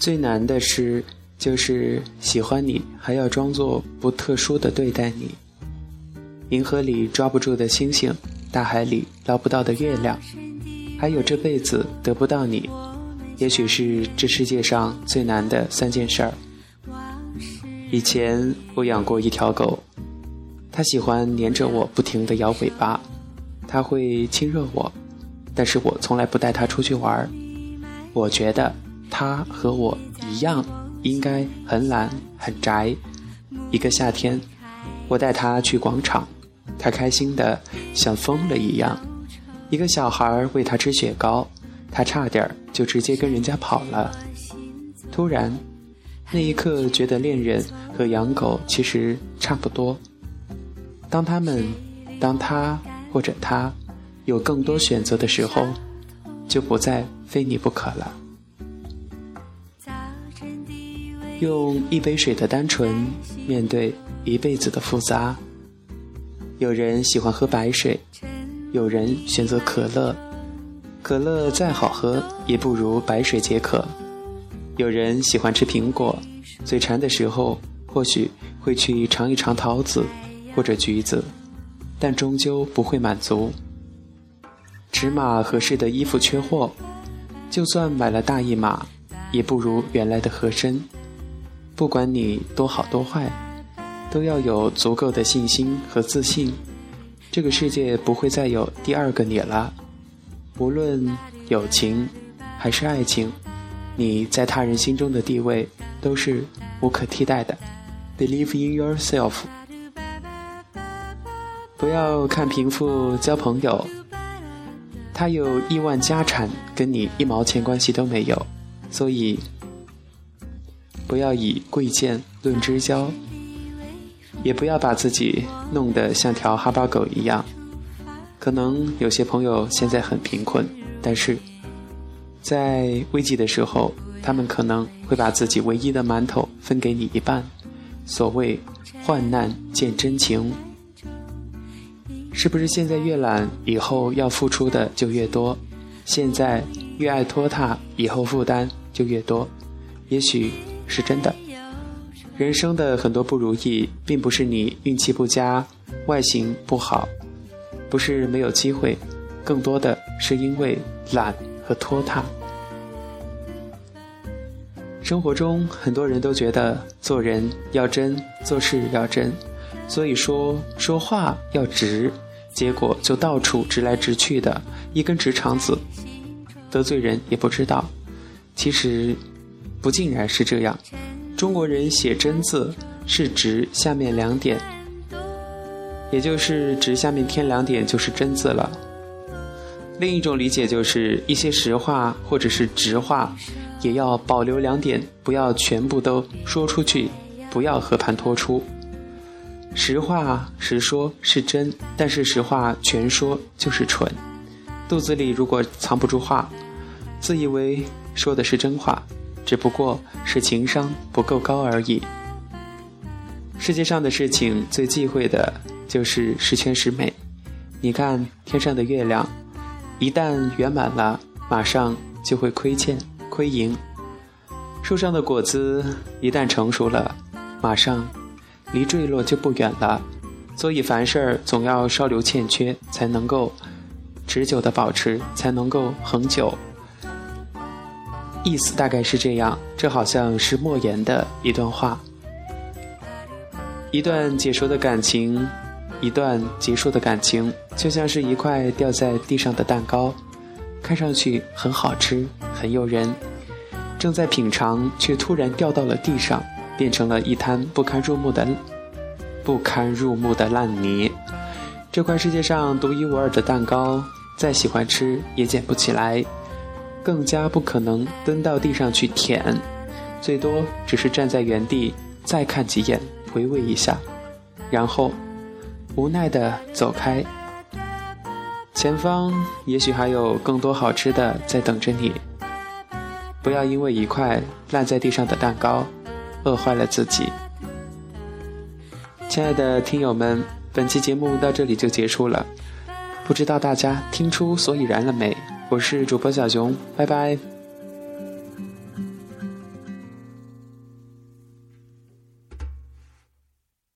最难的是，就是喜欢你还要装作不特殊的对待你。银河里抓不住的星星，大海里捞不到的月亮，还有这辈子得不到你，也许是这世界上最难的三件事儿。以前我养过一条狗，它喜欢黏着我，不停地摇尾巴。它会亲热我，但是我从来不带它出去玩儿。我觉得他和我一样，应该很懒很宅。一个夏天，我带他去广场，他开心的像疯了一样。一个小孩喂他吃雪糕，他差点就直接跟人家跑了。突然，那一刻觉得恋人和养狗其实差不多。当他们，当他。或者他有更多选择的时候，就不再非你不可了。用一杯水的单纯面对一辈子的复杂。有人喜欢喝白水，有人选择可乐，可乐再好喝也不如白水解渴。有人喜欢吃苹果，嘴馋的时候或许会去尝一尝桃子或者橘子。但终究不会满足。尺码合适的衣服缺货，就算买了大一码，也不如原来的合身。不管你多好多坏，都要有足够的信心和自信。这个世界不会再有第二个你了。无论友情还是爱情，你在他人心中的地位都是无可替代的。Believe in yourself。不要看贫富交朋友，他有亿万家产，跟你一毛钱关系都没有。所以，不要以贵贱论知交，也不要把自己弄得像条哈巴狗一样。可能有些朋友现在很贫困，但是在危急的时候，他们可能会把自己唯一的馒头分给你一半。所谓患难见真情。是不是现在越懒，以后要付出的就越多？现在越爱拖沓，以后负担就越多。也许是真的。人生的很多不如意，并不是你运气不佳、外形不好，不是没有机会，更多的是因为懒和拖沓。生活中很多人都觉得做人要真，做事要真。所以说说话要直，结果就到处直来直去的，一根直肠子，得罪人也不知道。其实，不尽然是这样。中国人写真字是指下面两点，也就是指下面添两点就是真字了。另一种理解就是一些实话或者是直话，也要保留两点，不要全部都说出去，不要和盘托出。实话实说是真，但是实话全说就是蠢。肚子里如果藏不住话，自以为说的是真话，只不过是情商不够高而已。世界上的事情最忌讳的就是十全十美。你看天上的月亮，一旦圆满了，马上就会亏欠亏盈；树上的果子一旦成熟了，马上。离坠落就不远了，所以凡事总要稍留欠缺，才能够持久的保持，才能够恒久。意思大概是这样，这好像是莫言的一段话。一段结束的感情，一段结束的感情，就像是一块掉在地上的蛋糕，看上去很好吃，很诱人，正在品尝，却突然掉到了地上。变成了一滩不堪入目的、不堪入目的烂泥。这块世界上独一无二的蛋糕，再喜欢吃也捡不起来，更加不可能蹲到地上去舔，最多只是站在原地再看几眼，回味一下，然后无奈的走开。前方也许还有更多好吃的在等着你。不要因为一块烂在地上的蛋糕。饿坏了自己，亲爱的听友们，本期节目到这里就结束了。不知道大家听出所以然了没？我是主播小熊，拜拜。